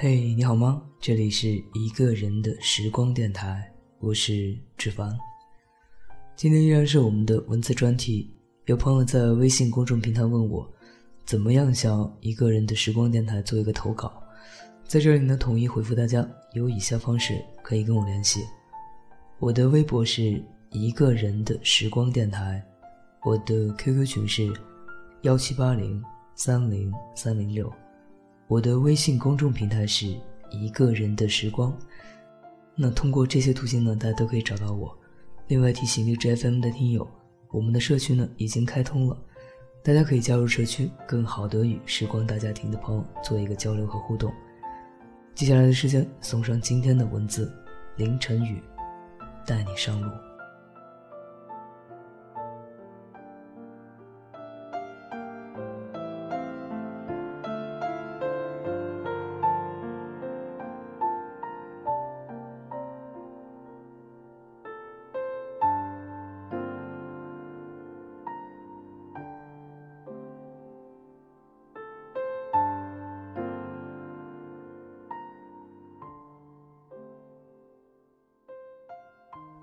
嘿，你好吗？这里是一个人的时光电台，我是志凡。今天依然是我们的文字专题。有朋友在微信公众平台问我，怎么样向一个人的时光电台做一个投稿？在这里呢，统一回复大家，有以下方式可以跟我联系。我的微博是一个人的时光电台，我的 QQ 群是幺七八零三零三零六。我的微信公众平台是一个人的时光，那通过这些途径呢，大家都可以找到我。另外提醒荔枝 FM 的听友，我们的社区呢已经开通了，大家可以加入社区，更好的与时光大家庭的朋友做一个交流和互动。接下来的时间，送上今天的文字：凌晨雨，带你上路。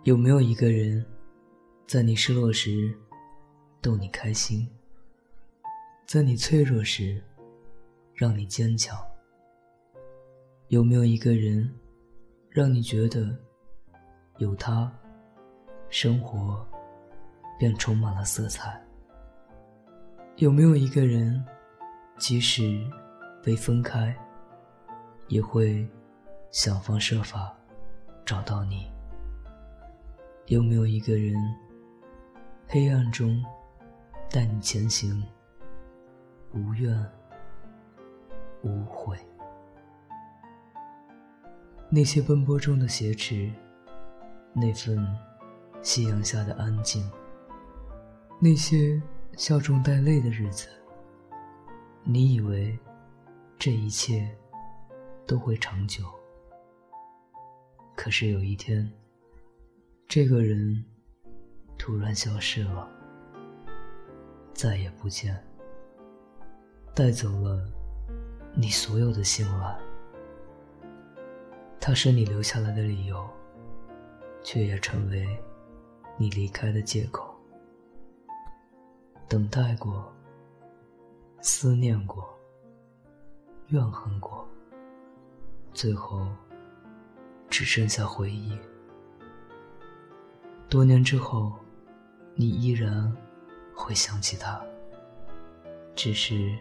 有没有一个人，在你失落时逗你开心，在你脆弱时让你坚强？有没有一个人，让你觉得有他，生活便充满了色彩？有没有一个人，即使被分开，也会想方设法找到你？有没有一个人，黑暗中带你前行，无怨无悔？那些奔波中的挟持，那份夕阳下的安静，那些笑中带泪的日子，你以为这一切都会长久？可是有一天。这个人突然消失了，再也不见，带走了你所有的信赖。他是你留下来的理由，却也成为你离开的借口。等待过，思念过，怨恨过，最后只剩下回忆。多年之后，你依然会想起他，只是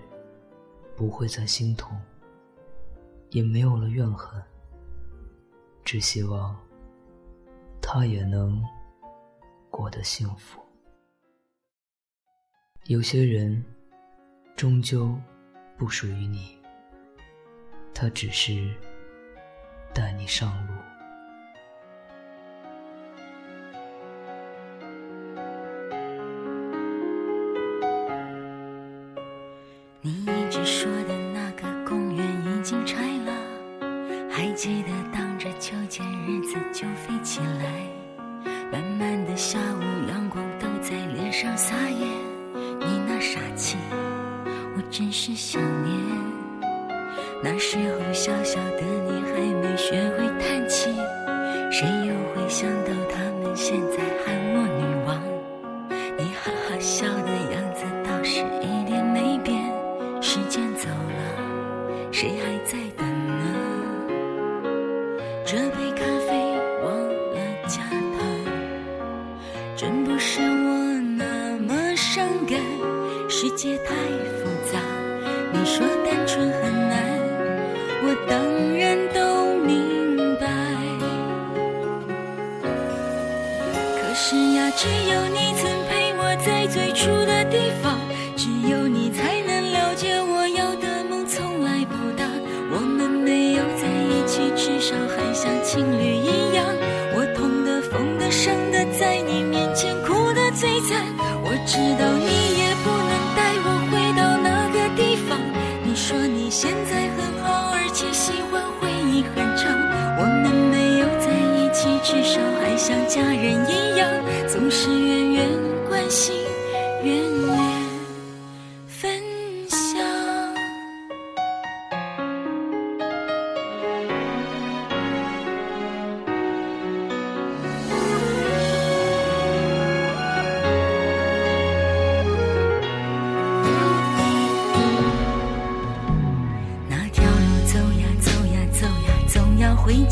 不会再心痛，也没有了怨恨，只希望他也能过得幸福。有些人终究不属于你，他只是带你上路。记得荡着秋千日子就飞起来。慢慢的下午阳光都在脸上撒野，你那傻气，我真是想念。那时候小小的你还没学会叹气，真不是我那么伤感，世界太复杂，你说单纯很难，我当然都明白。可是呀，只有你曾陪我在最初的地方，只有你才能了解我要的梦从来不大。我们没有在一起，至少还像情侣一样，我痛的，疯的，伤的，在你。知道你也不能带我回到那个地方。你说你现在很好而且喜欢回忆很长我们没有在一起至少还像家人一样总是远远关心。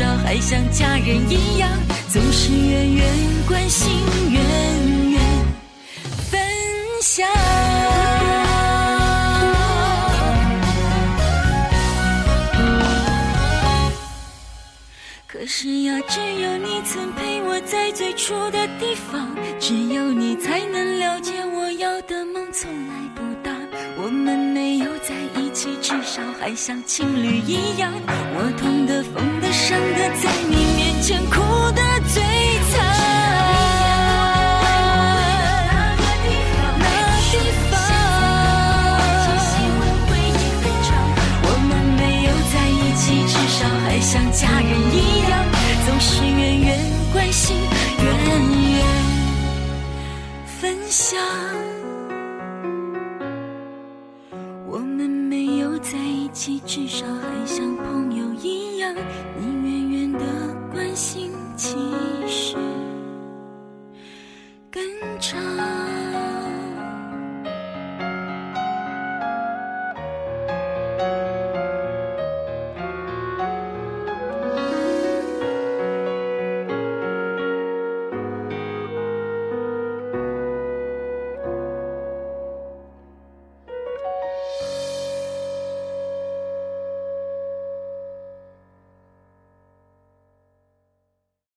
少还像家人一样，总是远远关心，远远分享。可是呀，只有你曾陪我在最初的地方，只有你才能了解我要的梦从来不大。我们没有在一起，至少还像情侣一样。家人一样，总是远远关心，远远分享。我们没有在一起，至少还像朋友一样，